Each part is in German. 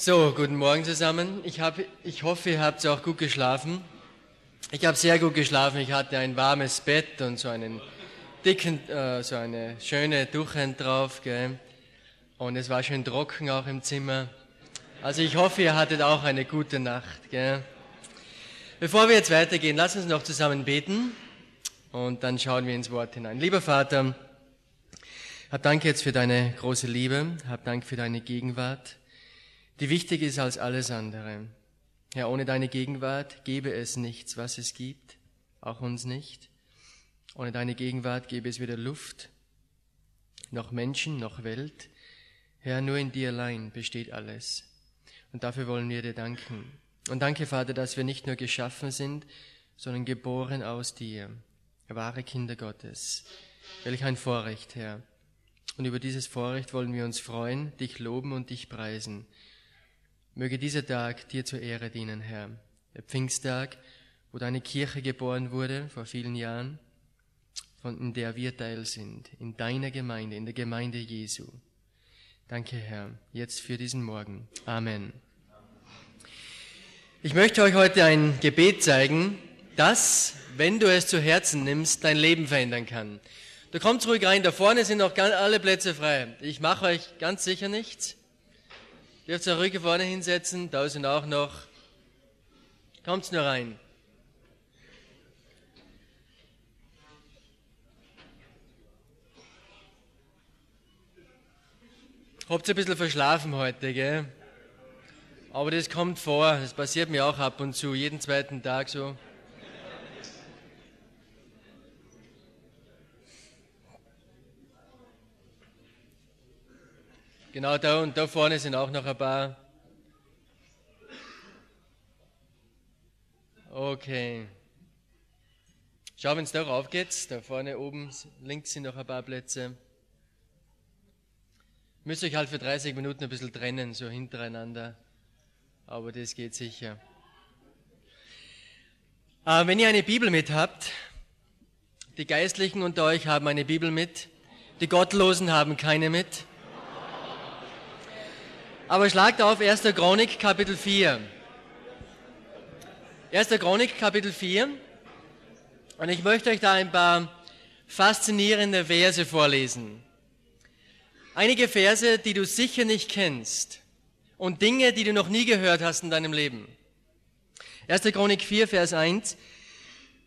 So, guten Morgen zusammen. Ich, hab, ich hoffe, ihr habt auch gut geschlafen. Ich habe sehr gut geschlafen. Ich hatte ein warmes Bett und so einen dicken, äh, so eine schöne Duchend drauf. Gell? Und es war schön trocken auch im Zimmer. Also ich hoffe, ihr hattet auch eine gute Nacht. Gell? Bevor wir jetzt weitergehen, lass uns noch zusammen beten und dann schauen wir ins Wort hinein. Lieber Vater, hab Dank jetzt für deine große Liebe, hab Dank für deine Gegenwart die wichtig ist als alles andere. Ja, ohne deine Gegenwart gäbe es nichts, was es gibt, auch uns nicht. Ohne deine Gegenwart gäbe es weder Luft, noch Menschen, noch Welt. Herr, nur in dir allein besteht alles. Und dafür wollen wir dir danken. Und danke, Vater, dass wir nicht nur geschaffen sind, sondern geboren aus dir, wahre Kinder Gottes. Welch ein Vorrecht, Herr. Und über dieses Vorrecht wollen wir uns freuen, dich loben und dich preisen. Möge dieser Tag dir zur Ehre dienen, Herr. Der Pfingsttag, wo deine Kirche geboren wurde vor vielen Jahren, von in der wir Teil sind, in deiner Gemeinde, in der Gemeinde Jesu. Danke, Herr, jetzt für diesen Morgen. Amen. Ich möchte euch heute ein Gebet zeigen, das, wenn du es zu Herzen nimmst, dein Leben verändern kann. Du kommst ruhig rein, da vorne sind noch alle Plätze frei. Ich mache euch ganz sicher nichts. Dürft ihr ruhig vorne hinsetzen, da sind auch noch. Kommt's nur rein. Habt ihr ein bisschen verschlafen heute, gell? Aber das kommt vor, das passiert mir auch ab und zu, jeden zweiten Tag so. Genau da und da vorne sind auch noch ein paar. Okay. Schau, wenn es da rauf geht, da vorne oben links sind noch ein paar Plätze. Müsst euch halt für 30 Minuten ein bisschen trennen, so hintereinander. Aber das geht sicher. Äh, wenn ihr eine Bibel mit habt, die Geistlichen unter euch haben eine Bibel mit, die Gottlosen haben keine mit. Aber schlagt auf 1. Chronik Kapitel 4. 1. Chronik Kapitel 4. Und ich möchte euch da ein paar faszinierende Verse vorlesen. Einige Verse, die du sicher nicht kennst und Dinge, die du noch nie gehört hast in deinem Leben. 1. Chronik 4, Vers 1.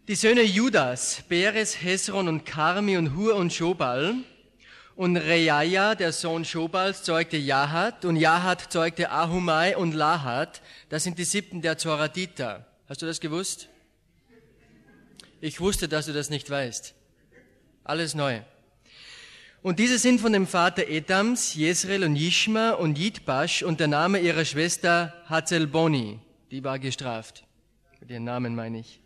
Die Söhne Judas, Beres, Hesron und Karmi und Hur und Schobal, und Reaja, der Sohn Schobals, zeugte Jahat und Jahat zeugte Ahumai und Lahat. Das sind die siebten der Zoradita. Hast du das gewusst? Ich wusste, dass du das nicht weißt. Alles neu. Und diese sind von dem Vater Etams, Jesrel und Yishma und Yitbash und der Name ihrer Schwester Hazelboni. Die war gestraft. Mit ihren Namen meine ich.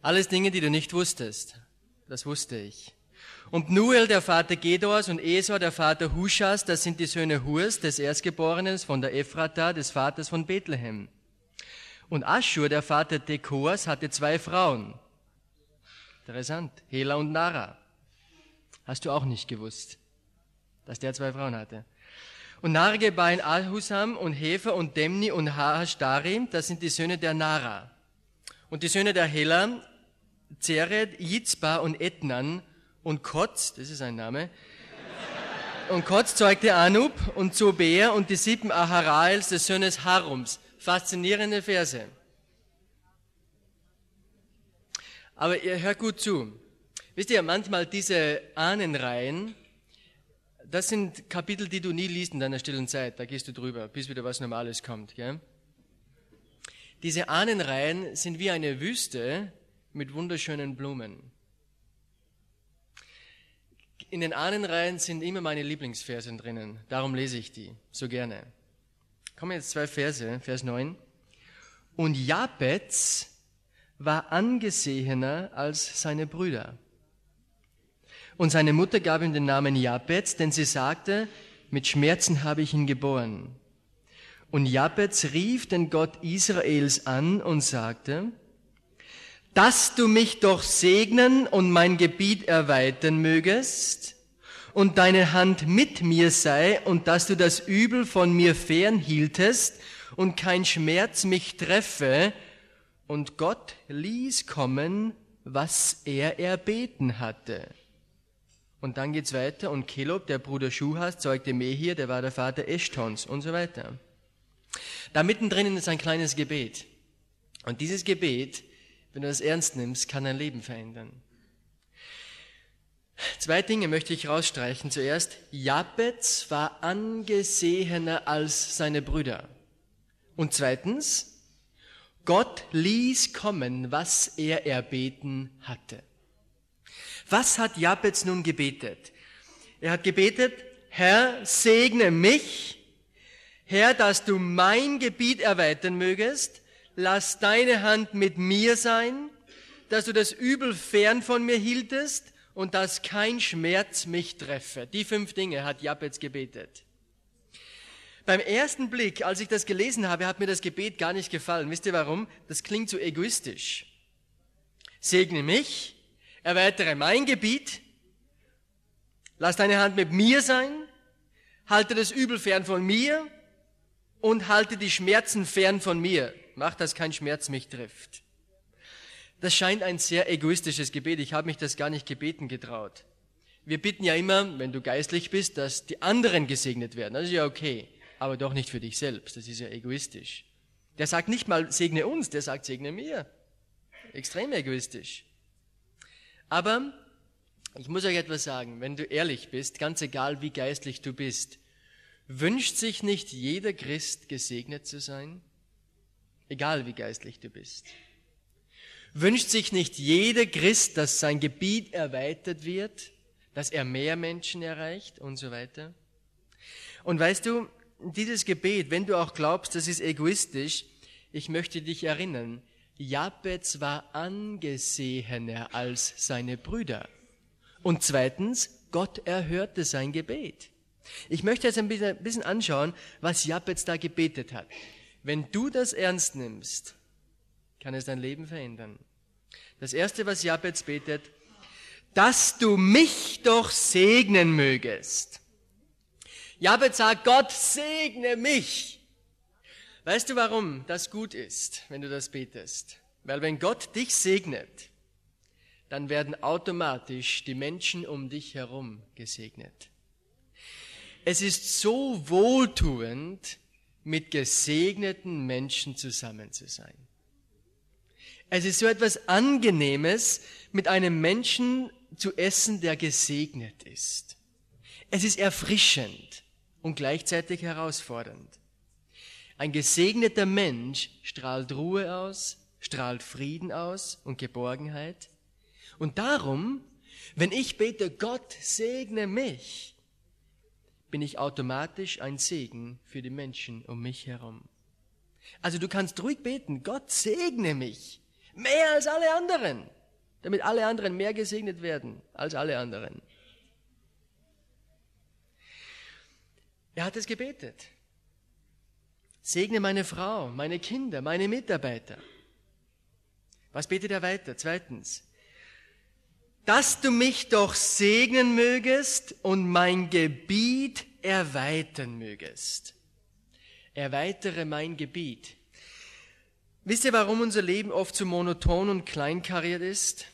Alles Dinge, die du nicht wusstest. Das wusste ich. Und Nuel, der Vater Gedors, und Esau, der Vater Hushas, das sind die Söhne Hurs, des Erstgeborenen von der Ephrata, des Vaters von Bethlehem. Und Aschur, der Vater Tekoas, hatte zwei Frauen. Interessant. Hela und Nara. Hast du auch nicht gewusst, dass der zwei Frauen hatte. Und Nara in Ahusam und Hefer und Demni und Hahashtari, das sind die Söhne der Nara. Und die Söhne der Hela, Zered, Yitzba und Etnan, und Kotz, das ist ein Name, und Kotz zeugte Anub und Zobeer und die sieben Aharaels des Sohnes Harums. Faszinierende Verse. Aber ihr hört gut zu. Wisst ihr, manchmal diese Ahnenreihen, das sind Kapitel, die du nie liest in deiner stillen Zeit. Da gehst du drüber, bis wieder was Normales kommt. Gell? Diese Ahnenreihen sind wie eine Wüste mit wunderschönen Blumen. In den Ahnenreihen sind immer meine Lieblingsverse drinnen. Darum lese ich die so gerne. Kommen jetzt zwei Verse, Vers 9. Und Japetz war angesehener als seine Brüder. Und seine Mutter gab ihm den Namen Japetz, denn sie sagte, mit Schmerzen habe ich ihn geboren. Und Japetz rief den Gott Israels an und sagte, dass du mich doch segnen und mein Gebiet erweitern mögest und deine Hand mit mir sei und dass du das Übel von mir fernhieltest und kein Schmerz mich treffe. Und Gott ließ kommen, was er erbeten hatte. Und dann geht's weiter und Kelob, der Bruder Schuhas, zeugte Mehir, der war der Vater Eschtons und so weiter. Da mittendrin ist ein kleines Gebet. Und dieses Gebet, wenn du das ernst nimmst, kann dein Leben verändern. Zwei Dinge möchte ich rausstreichen. Zuerst, Jabez war angesehener als seine Brüder. Und zweitens, Gott ließ kommen, was er erbeten hatte. Was hat Jabez nun gebetet? Er hat gebetet, Herr, segne mich, Herr, dass du mein Gebiet erweitern mögest, lass deine Hand mit mir sein, dass du das Übel fern von mir hieltest und dass kein Schmerz mich treffe. Die fünf Dinge hat Jabez gebetet. Beim ersten Blick, als ich das gelesen habe, hat mir das Gebet gar nicht gefallen. Wisst ihr warum? Das klingt so egoistisch. Segne mich, erweitere mein Gebiet, lass deine Hand mit mir sein, halte das Übel fern von mir und halte die Schmerzen fern von mir. Mach, dass kein Schmerz mich trifft. Das scheint ein sehr egoistisches Gebet. Ich habe mich das gar nicht gebeten getraut. Wir bitten ja immer, wenn du geistlich bist, dass die anderen gesegnet werden. Das ist ja okay aber doch nicht für dich selbst. Das ist ja egoistisch. Der sagt nicht mal, segne uns, der sagt, segne mir. Extrem egoistisch. Aber ich muss euch etwas sagen, wenn du ehrlich bist, ganz egal wie geistlich du bist, wünscht sich nicht jeder Christ gesegnet zu sein? Egal wie geistlich du bist. Wünscht sich nicht jeder Christ, dass sein Gebiet erweitert wird, dass er mehr Menschen erreicht und so weiter? Und weißt du, dieses Gebet, wenn du auch glaubst, das ist egoistisch, ich möchte dich erinnern, Jabez war angesehener als seine Brüder. Und zweitens, Gott erhörte sein Gebet. Ich möchte jetzt ein bisschen anschauen, was Jabez da gebetet hat. Wenn du das ernst nimmst, kann es dein Leben verändern. Das erste, was Jabez betet, dass du mich doch segnen mögest. Jabez sagt, Gott segne mich. Weißt du, warum das gut ist, wenn du das betest? Weil wenn Gott dich segnet, dann werden automatisch die Menschen um dich herum gesegnet. Es ist so wohltuend, mit gesegneten Menschen zusammen zu sein. Es ist so etwas Angenehmes, mit einem Menschen zu essen, der gesegnet ist. Es ist erfrischend und gleichzeitig herausfordernd. Ein gesegneter Mensch strahlt Ruhe aus, strahlt Frieden aus und Geborgenheit. Und darum, wenn ich bete, Gott segne mich, bin ich automatisch ein Segen für die Menschen um mich herum. Also du kannst ruhig beten, Gott segne mich, mehr als alle anderen, damit alle anderen mehr gesegnet werden als alle anderen. Er hat es gebetet. Segne meine Frau, meine Kinder, meine Mitarbeiter. Was betet er weiter? Zweitens. Dass du mich doch segnen mögest und mein Gebiet erweitern mögest. Erweitere mein Gebiet. Wisst ihr, warum unser Leben oft so monoton und kleinkariert ist?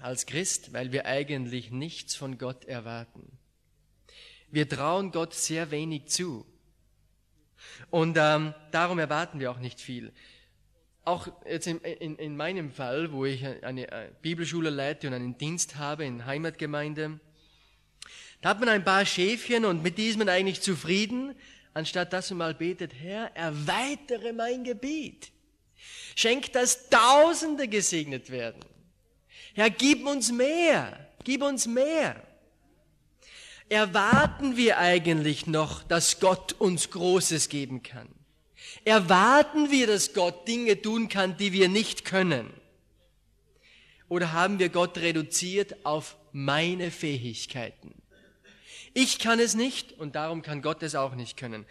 Als Christ, weil wir eigentlich nichts von Gott erwarten. Wir trauen Gott sehr wenig zu. Und ähm, darum erwarten wir auch nicht viel. Auch jetzt in, in, in meinem Fall, wo ich eine äh, Bibelschule leite und einen Dienst habe in Heimatgemeinde, da hat man ein paar Schäfchen und mit die ist man eigentlich zufrieden, anstatt dass man mal betet, Herr, erweitere mein Gebiet. Schenk, dass Tausende gesegnet werden. Herr, gib uns mehr, gib uns mehr erwarten wir eigentlich noch, dass Gott uns Großes geben kann? Erwarten wir, dass Gott Dinge tun kann, die wir nicht können? Oder haben wir Gott reduziert auf meine Fähigkeiten? Ich kann es nicht und darum kann Gott es auch nicht können.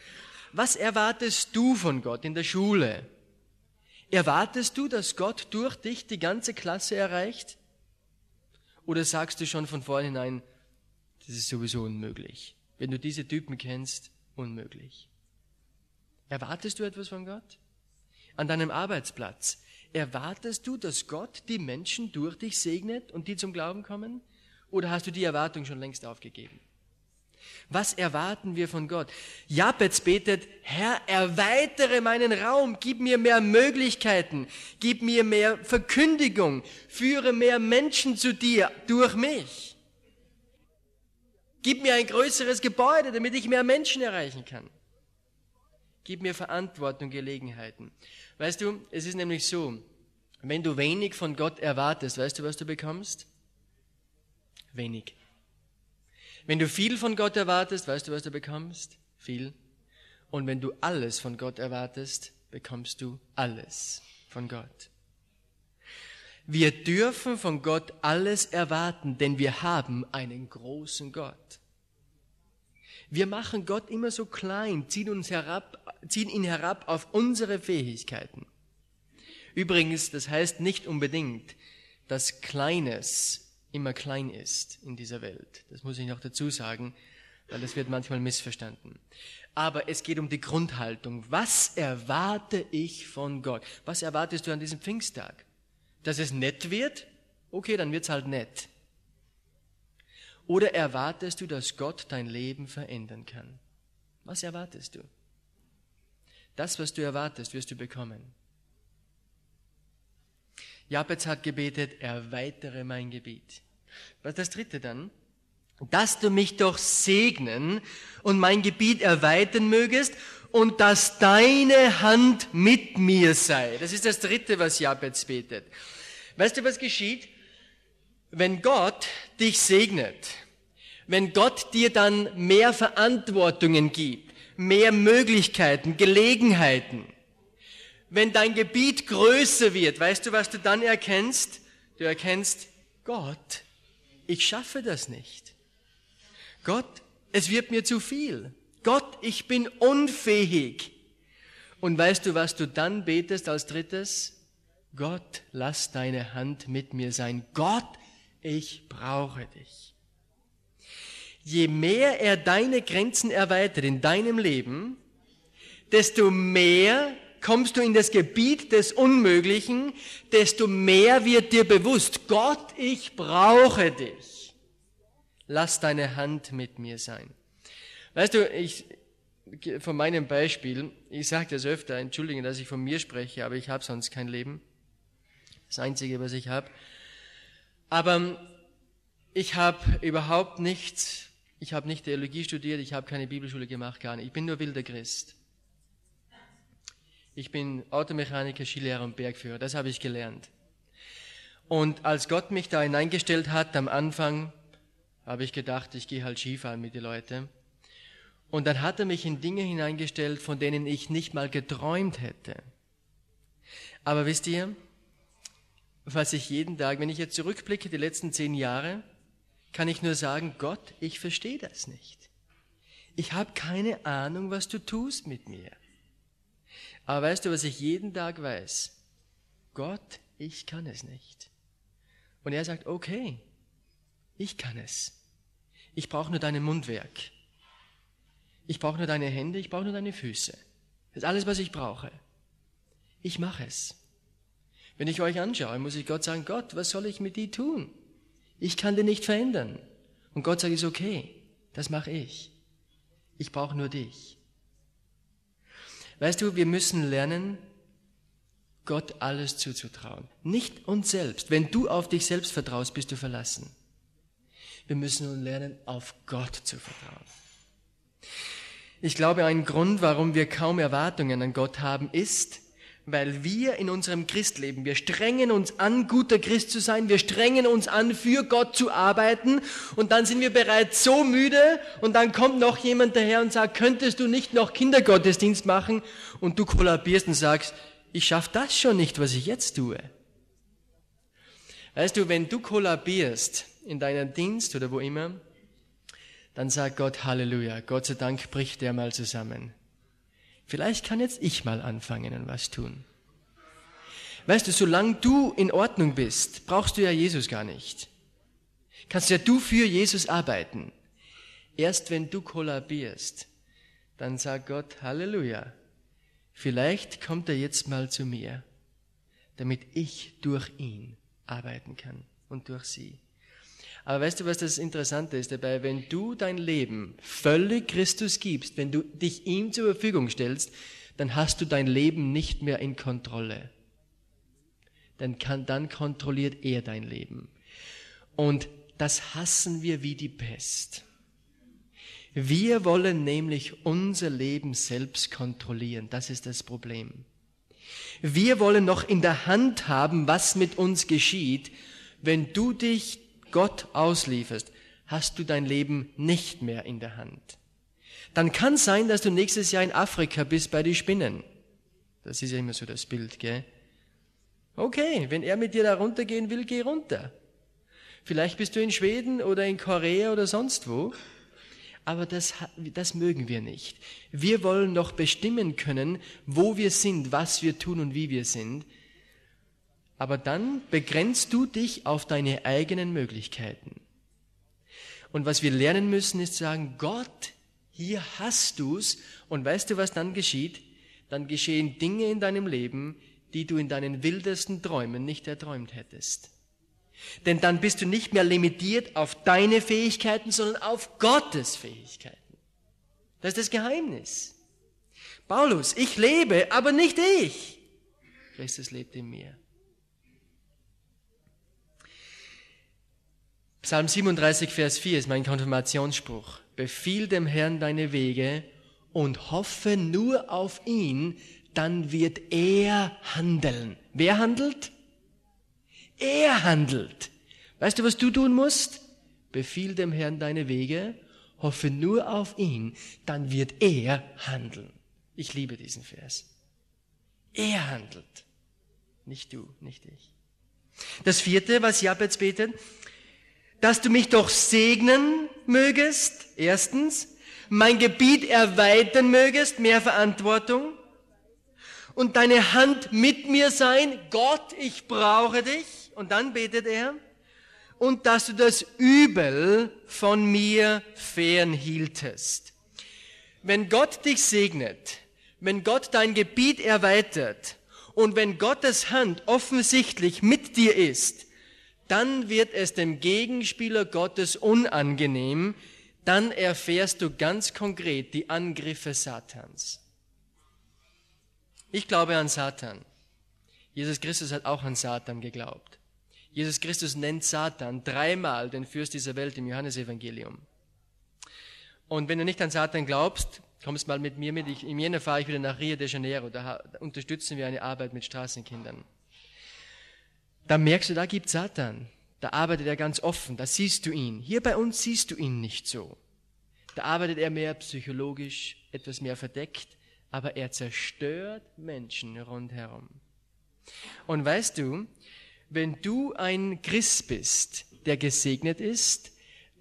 Was erwartest du von Gott in der Schule? Erwartest du, dass Gott durch dich die ganze Klasse erreicht? Oder sagst du schon von vornherein, Das ist sowieso unmöglich. Wenn du diese Typen kennst, unmöglich. Erwartest du etwas von Gott? An deinem Arbeitsplatz. Erwartest du, dass Gott die Menschen durch dich segnet und die zum Glauben kommen? Oder hast du die Erwartung schon längst aufgegeben? Was erwarten wir von Gott? Jabez betet, Herr, erweitere meinen Raum, gib mir mehr Möglichkeiten, gib mir mehr Verkündigung, führe mehr Menschen zu dir durch mich. Gib mir ein größeres Gebäude, damit ich mehr Menschen erreichen kann. Gib mir Verantwortung, Gelegenheiten. Weißt du, es ist nämlich so, wenn du wenig von Gott erwartest, weißt du, was du bekommst? Wenig. Wenn du viel von Gott erwartest, weißt du, was du bekommst? Viel. Und wenn du alles von Gott erwartest, bekommst du alles von Gott. Wir dürfen von Gott alles erwarten, denn wir haben einen großen Gott. Wir machen Gott immer so klein, ziehen, uns herab, ziehen ihn herab auf unsere Fähigkeiten. Übrigens, das heißt nicht unbedingt, dass Kleines immer klein ist in dieser Welt. Das muss ich noch dazu sagen, weil das wird manchmal missverstanden. Aber es geht um die Grundhaltung. Was erwarte ich von Gott? Was erwartest du an diesem Pfingsttag? Dass es nett wird? Okay, dann wird's halt nett. Oder erwartest du, dass Gott dein Leben verändern kann? Was erwartest du? Das, was du erwartest, wirst du bekommen. Jabez hat gebetet, erweitere mein Gebiet. Was das dritte dann? Dass du mich doch segnen und mein Gebiet erweitern mögest und dass deine Hand mit mir sei. Das ist das dritte, was Jabez betet. Weißt du, was geschieht? Wenn Gott dich segnet, wenn Gott dir dann mehr Verantwortungen gibt, mehr Möglichkeiten, Gelegenheiten, wenn dein Gebiet größer wird, weißt du, was du dann erkennst? Du erkennst, Gott ich schaffe das nicht. Gott, es wird mir zu viel. Gott, ich bin unfähig. Und weißt du, was du dann betest als drittes? Gott, lass deine Hand mit mir sein. Gott, ich brauche dich. Je mehr er deine Grenzen erweitert in deinem Leben, desto mehr kommst du in das Gebiet des Unmöglichen, desto mehr wird dir bewusst, Gott, ich brauche dich. Lass deine Hand mit mir sein. Weißt du, ich, von meinem Beispiel, ich sage das öfter, entschuldige, dass ich von mir spreche, aber ich habe sonst kein Leben. Das Einzige, was ich habe. Aber ich habe überhaupt nichts, ich habe nicht Theologie studiert, ich habe keine Bibelschule gemacht, gar nicht. Ich bin nur wilder Christ. Ich bin Automechaniker, Skilehrer und Bergführer. Das habe ich gelernt. Und als Gott mich da hineingestellt hat, am Anfang, habe ich gedacht, ich gehe halt Skifahren mit den Leuten. Und dann hat er mich in Dinge hineingestellt, von denen ich nicht mal geträumt hätte. Aber wisst ihr, was ich jeden Tag, wenn ich jetzt zurückblicke, die letzten zehn Jahre, kann ich nur sagen, Gott, ich verstehe das nicht. Ich habe keine Ahnung, was du tust mit mir. Aber weißt du, was ich jeden Tag weiß? Gott, ich kann es nicht. Und er sagt, okay, ich kann es. Ich brauche nur dein Mundwerk. Ich brauche nur deine Hände, ich brauche nur deine Füße. Das ist alles, was ich brauche. Ich mache es. Wenn ich euch anschaue, muss ich Gott sagen, Gott, was soll ich mit dir tun? Ich kann den nicht verändern. Und Gott sagt, ist okay, das mache ich. Ich brauche nur dich. Weißt du, wir müssen lernen, Gott alles zuzutrauen. Nicht uns selbst. Wenn du auf dich selbst vertraust, bist du verlassen. Wir müssen nun lernen, auf Gott zu vertrauen. Ich glaube, ein Grund, warum wir kaum Erwartungen an Gott haben, ist, weil wir in unserem Christleben, wir strengen uns an, guter Christ zu sein, wir strengen uns an, für Gott zu arbeiten. Und dann sind wir bereits so müde. Und dann kommt noch jemand daher und sagt, könntest du nicht noch Kindergottesdienst machen? Und du kollabierst und sagst, ich schaffe das schon nicht, was ich jetzt tue. Weißt du, wenn du kollabierst in deinem Dienst oder wo immer, dann sagt Gott Halleluja, Gott sei Dank bricht der mal zusammen. Vielleicht kann jetzt ich mal anfangen und was tun. Weißt du, solange du in Ordnung bist, brauchst du ja Jesus gar nicht. Kannst ja du für Jesus arbeiten. Erst wenn du kollabierst, dann sagt Gott, Halleluja, vielleicht kommt er jetzt mal zu mir, damit ich durch ihn arbeiten kann und durch sie. Aber weißt du, was das Interessante ist dabei? Wenn du dein Leben völlig Christus gibst, wenn du dich ihm zur Verfügung stellst, dann hast du dein Leben nicht mehr in Kontrolle. Dann, kann, dann kontrolliert er dein Leben. Und das hassen wir wie die Pest. Wir wollen nämlich unser Leben selbst kontrollieren. Das ist das Problem. Wir wollen noch in der Hand haben, was mit uns geschieht. Wenn du dich Gott auslieferst, hast du dein Leben nicht mehr in der Hand. Dann kann sein, dass du nächstes Jahr in Afrika bist bei den Spinnen. Das ist ja immer so das Bild, gell? Okay, wenn er mit dir da runtergehen will, geh runter. Vielleicht bist du in Schweden oder in Korea oder sonst wo. Aber das, das mögen wir nicht. Wir wollen doch bestimmen können, wo wir sind, was wir tun und wie wir sind. Aber dann begrenzt du dich auf deine eigenen Möglichkeiten. Und was wir lernen müssen, ist sagen, Gott, hier hast du's. Und weißt du, was dann geschieht? Dann geschehen Dinge in deinem Leben, die du in deinen wildesten Träumen nicht erträumt hättest. Denn dann bist du nicht mehr limitiert auf deine Fähigkeiten, sondern auf Gottes Fähigkeiten. Das ist das Geheimnis. Paulus, ich lebe, aber nicht ich. Christus lebt in mir. Psalm 37, Vers 4 ist mein Konfirmationsspruch. Befiehl dem Herrn deine Wege und hoffe nur auf ihn, dann wird er handeln. Wer handelt? Er handelt. Weißt du, was du tun musst? Befiehl dem Herrn deine Wege, hoffe nur auf ihn, dann wird er handeln. Ich liebe diesen Vers. Er handelt. Nicht du, nicht ich. Das vierte, was Jabez betet, dass du mich doch segnen mögest, erstens, mein Gebiet erweitern mögest, mehr Verantwortung, und deine Hand mit mir sein, Gott, ich brauche dich. Und dann betet er, und dass du das Übel von mir fernhieltest. Wenn Gott dich segnet, wenn Gott dein Gebiet erweitert und wenn Gottes Hand offensichtlich mit dir ist, dann wird es dem Gegenspieler Gottes unangenehm, dann erfährst du ganz konkret die Angriffe Satans. Ich glaube an Satan. Jesus Christus hat auch an Satan geglaubt. Jesus Christus nennt Satan dreimal den Fürst dieser Welt im Johannesevangelium. Und wenn du nicht an Satan glaubst, kommst mal mit mir mit. Ich, Im Jänner fahre ich wieder nach Rio de Janeiro. Da unterstützen wir eine Arbeit mit Straßenkindern. Da merkst du, da gibt Satan. Da arbeitet er ganz offen. Da siehst du ihn. Hier bei uns siehst du ihn nicht so. Da arbeitet er mehr psychologisch, etwas mehr verdeckt, aber er zerstört Menschen rundherum. Und weißt du, wenn du ein Christ bist, der gesegnet ist,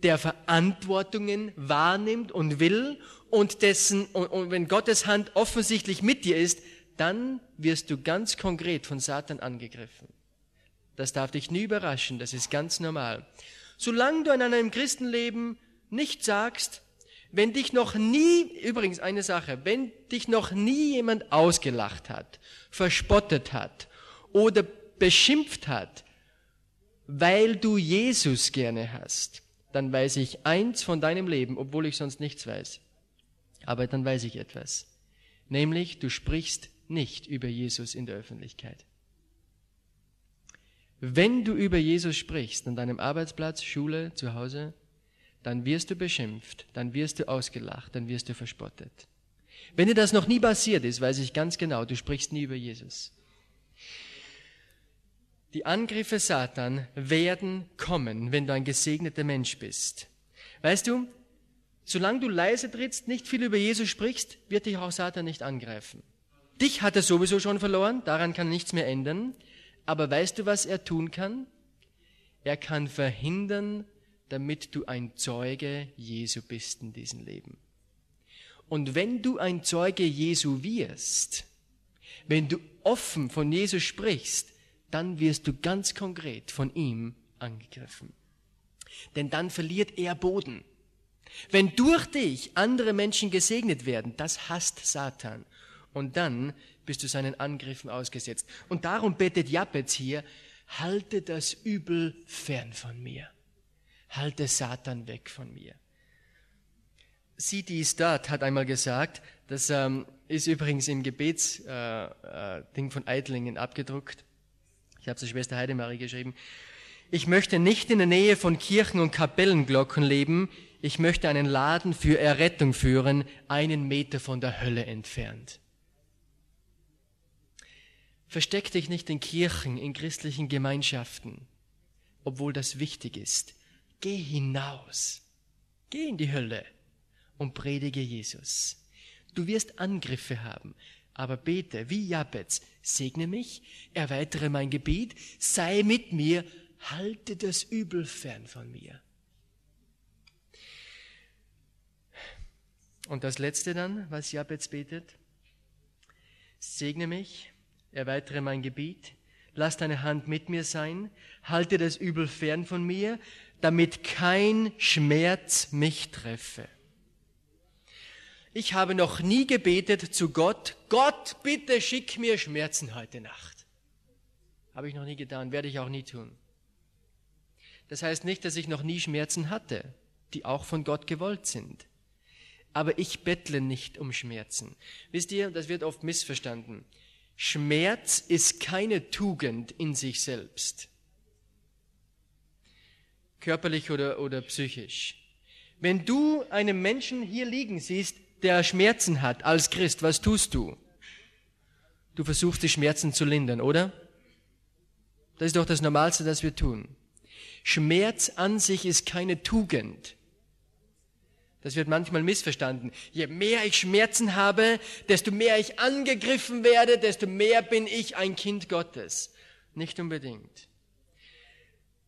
der Verantwortungen wahrnimmt und will und dessen, und, und wenn Gottes Hand offensichtlich mit dir ist, dann wirst du ganz konkret von Satan angegriffen. Das darf dich nie überraschen, das ist ganz normal. Solange du in einem Christenleben nicht sagst, wenn dich noch nie, übrigens eine Sache, wenn dich noch nie jemand ausgelacht hat, verspottet hat oder beschimpft hat, weil du Jesus gerne hast, dann weiß ich eins von deinem Leben, obwohl ich sonst nichts weiß. Aber dann weiß ich etwas. Nämlich, du sprichst nicht über Jesus in der Öffentlichkeit. Wenn du über Jesus sprichst, an deinem Arbeitsplatz, Schule, zu Hause, dann wirst du beschimpft, dann wirst du ausgelacht, dann wirst du verspottet. Wenn dir das noch nie passiert ist, weiß ich ganz genau, du sprichst nie über Jesus. Die Angriffe Satan werden kommen, wenn du ein gesegneter Mensch bist. Weißt du, solange du leise trittst, nicht viel über Jesus sprichst, wird dich auch Satan nicht angreifen. Dich hat er sowieso schon verloren, daran kann nichts mehr ändern. Aber weißt du, was er tun kann? Er kann verhindern, damit du ein Zeuge Jesu bist in diesem Leben. Und wenn du ein Zeuge Jesu wirst, wenn du offen von Jesus sprichst, dann wirst du ganz konkret von ihm angegriffen. Denn dann verliert er Boden. Wenn durch dich andere Menschen gesegnet werden, das hasst Satan. Und dann bist du seinen Angriffen ausgesetzt. Und darum betet Jabez hier, halte das Übel fern von mir. Halte Satan weg von mir. C.D. Stott hat einmal gesagt, das ähm, ist übrigens im Gebetsding äh, äh, von Eitlingen abgedruckt. Ich habe der Schwester Heidemarie geschrieben. Ich möchte nicht in der Nähe von Kirchen und Kapellenglocken leben. Ich möchte einen Laden für Errettung führen, einen Meter von der Hölle entfernt. Versteck dich nicht in Kirchen, in christlichen Gemeinschaften, obwohl das wichtig ist. Geh hinaus. Geh in die Hölle und predige Jesus. Du wirst Angriffe haben, aber bete wie Jabez, segne mich, erweitere mein Gebiet, sei mit mir, halte das Übel fern von mir. Und das letzte dann, was Jabez betet, segne mich, erweitere mein Gebiet, lass deine Hand mit mir sein, halte das Übel fern von mir, damit kein Schmerz mich treffe. Ich habe noch nie gebetet zu Gott, Gott, bitte schick mir Schmerzen heute Nacht. Habe ich noch nie getan, werde ich auch nie tun. Das heißt nicht, dass ich noch nie Schmerzen hatte, die auch von Gott gewollt sind. Aber ich bettle nicht um Schmerzen. Wisst ihr, das wird oft missverstanden. Schmerz ist keine Tugend in sich selbst. Körperlich oder, oder psychisch. Wenn du einen Menschen hier liegen siehst, der Schmerzen hat als Christ, was tust du? Du versuchst die Schmerzen zu lindern, oder? Das ist doch das Normalste, das wir tun. Schmerz an sich ist keine Tugend. Das wird manchmal missverstanden. Je mehr ich Schmerzen habe, desto mehr ich angegriffen werde, desto mehr bin ich ein Kind Gottes. Nicht unbedingt.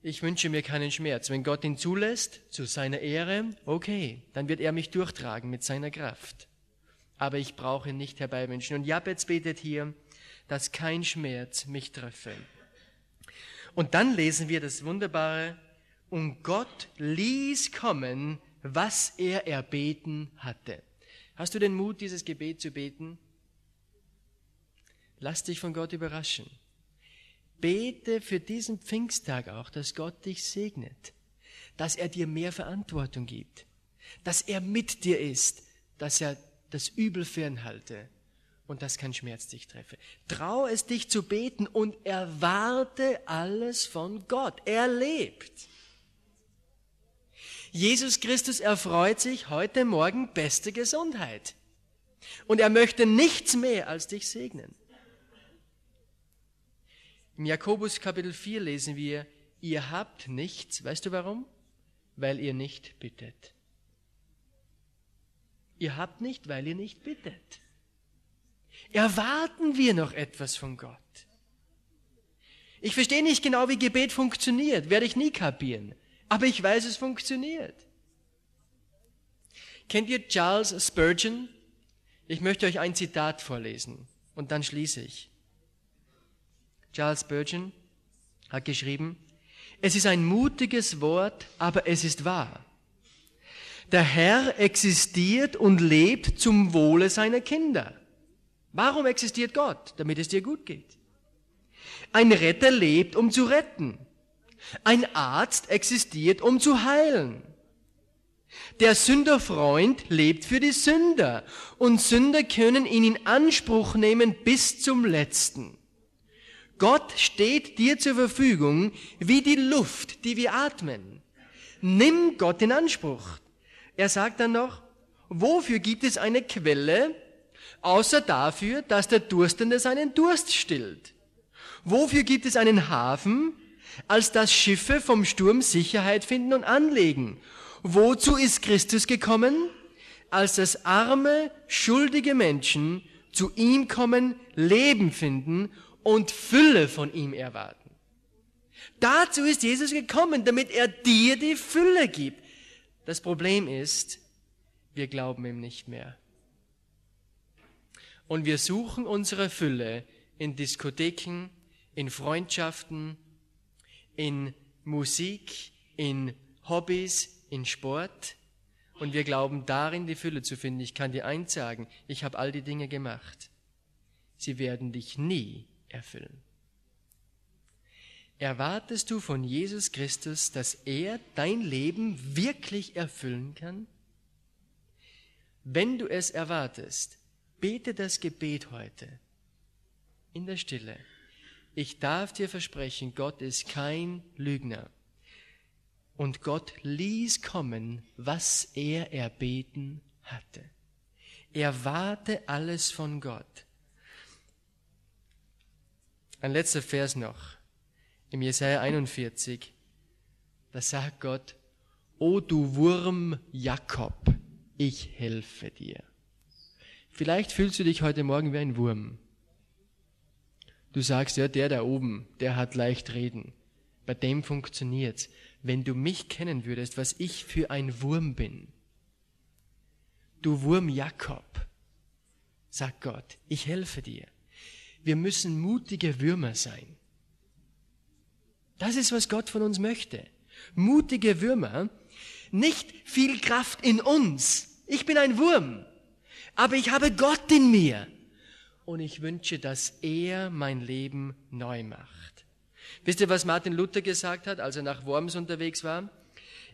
Ich wünsche mir keinen Schmerz. Wenn Gott ihn zulässt, zu seiner Ehre, okay, dann wird er mich durchtragen mit seiner Kraft. Aber ich brauche ihn nicht herbeiwünschen. Und Jabez betet hier, dass kein Schmerz mich treffe. Und dann lesen wir das Wunderbare, und Gott ließ kommen, was er erbeten hatte. Hast du den Mut, dieses Gebet zu beten? Lass dich von Gott überraschen. Bete für diesen Pfingsttag auch, dass Gott dich segnet, dass er dir mehr Verantwortung gibt, dass er mit dir ist, dass er das Übel fernhalte und dass kein Schmerz dich treffe. Trau es dich zu beten und erwarte alles von Gott. Er lebt. Jesus Christus erfreut sich heute Morgen beste Gesundheit. Und er möchte nichts mehr als dich segnen. Im Jakobus Kapitel 4 lesen wir, ihr habt nichts, weißt du warum? Weil ihr nicht bittet. Ihr habt nicht, weil ihr nicht bittet. Erwarten wir noch etwas von Gott? Ich verstehe nicht genau, wie Gebet funktioniert, werde ich nie kapieren, aber ich weiß, es funktioniert. Kennt ihr Charles Spurgeon? Ich möchte euch ein Zitat vorlesen und dann schließe ich. Charles Spurgeon hat geschrieben, es ist ein mutiges Wort, aber es ist wahr. Der Herr existiert und lebt zum Wohle seiner Kinder. Warum existiert Gott? Damit es dir gut geht. Ein Retter lebt, um zu retten. Ein Arzt existiert, um zu heilen. Der Sünderfreund lebt für die Sünder und Sünder können ihn in Anspruch nehmen bis zum letzten. Gott steht dir zur Verfügung wie die Luft, die wir atmen. Nimm Gott in Anspruch. Er sagt dann noch, wofür gibt es eine Quelle, außer dafür, dass der Durstende seinen Durst stillt? Wofür gibt es einen Hafen, als dass Schiffe vom Sturm Sicherheit finden und anlegen? Wozu ist Christus gekommen? Als dass arme, schuldige Menschen zu ihm kommen, Leben finden und Fülle von ihm erwarten. Dazu ist Jesus gekommen, damit er dir die Fülle gibt. Das Problem ist, wir glauben ihm nicht mehr. Und wir suchen unsere Fülle in Diskotheken, in Freundschaften, in Musik, in Hobbys, in Sport. und wir glauben darin die Fülle zu finden. Ich kann dir eins sagen, ich habe all die Dinge gemacht. Sie werden dich nie erfüllen. Erwartest du von Jesus Christus, dass er dein Leben wirklich erfüllen kann? Wenn du es erwartest, bete das Gebet heute in der Stille. Ich darf dir versprechen, Gott ist kein Lügner. Und Gott ließ kommen, was er erbeten hatte. Er warte alles von Gott. Ein letzter Vers noch. Im Jesaja 41. Da sagt Gott, O du Wurm Jakob, ich helfe dir. Vielleicht fühlst du dich heute Morgen wie ein Wurm. Du sagst, ja, der da oben, der hat leicht reden. Bei dem funktioniert's. Wenn du mich kennen würdest, was ich für ein Wurm bin. Du Wurm Jakob, sagt Gott, ich helfe dir. Wir müssen mutige Würmer sein. Das ist, was Gott von uns möchte. Mutige Würmer, nicht viel Kraft in uns. Ich bin ein Wurm, aber ich habe Gott in mir. Und ich wünsche, dass er mein Leben neu macht. Wisst ihr, was Martin Luther gesagt hat, als er nach Worms unterwegs war?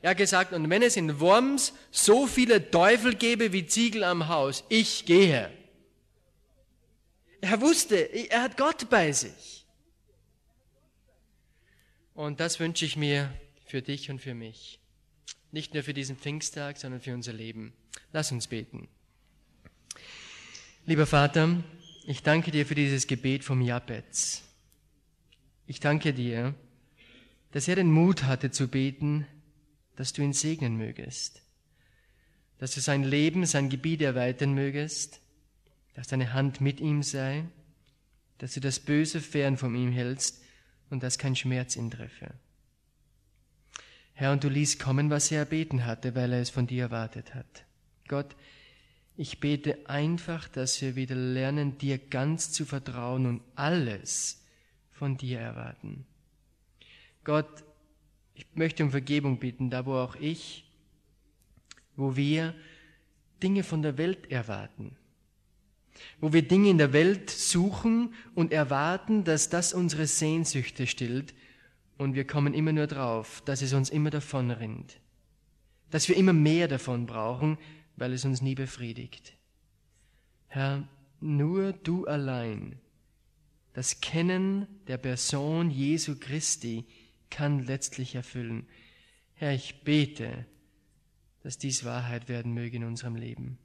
Er hat gesagt, und wenn es in Worms so viele Teufel gäbe wie Ziegel am Haus, ich gehe. Er wusste, er hat Gott bei sich. Und das wünsche ich mir für dich und für mich. Nicht nur für diesen Pfingsttag, sondern für unser Leben. Lass uns beten. Lieber Vater, ich danke dir für dieses Gebet vom Jabez. Ich danke dir, dass er den Mut hatte zu beten, dass du ihn segnen mögest, dass du sein Leben, sein Gebiet erweitern mögest, dass deine Hand mit ihm sei, dass du das Böse fern von ihm hältst und dass kein Schmerz ihn treffe. Herr, und du ließ kommen, was er erbeten hatte, weil er es von dir erwartet hat. Gott, ich bete einfach, dass wir wieder lernen, dir ganz zu vertrauen und alles von dir erwarten. Gott, ich möchte um Vergebung bitten, da wo auch ich, wo wir Dinge von der Welt erwarten, wo wir Dinge in der Welt suchen und erwarten, dass das unsere Sehnsüchte stillt. Und wir kommen immer nur drauf, dass es uns immer davon rinnt, dass wir immer mehr davon brauchen, weil es uns nie befriedigt. Herr, nur du allein, das Kennen der Person Jesu Christi kann letztlich erfüllen. Herr, ich bete, dass dies Wahrheit werden möge in unserem Leben.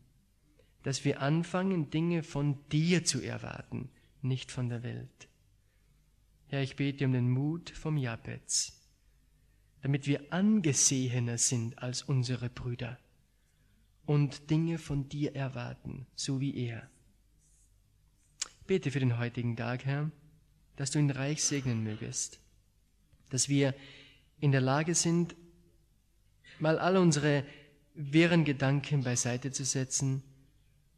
Dass wir anfangen, Dinge von dir zu erwarten, nicht von der Welt. Herr, ich bete um den Mut vom Jabez, damit wir angesehener sind als unsere Brüder und Dinge von dir erwarten, so wie er. Bete für den heutigen Tag, Herr, dass du ihn reich segnen mögest, dass wir in der Lage sind, mal all unsere wirren Gedanken beiseite zu setzen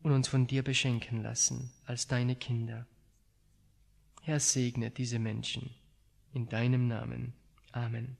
und uns von dir beschenken lassen als deine Kinder. Herr, segne diese Menschen in deinem Namen. Amen.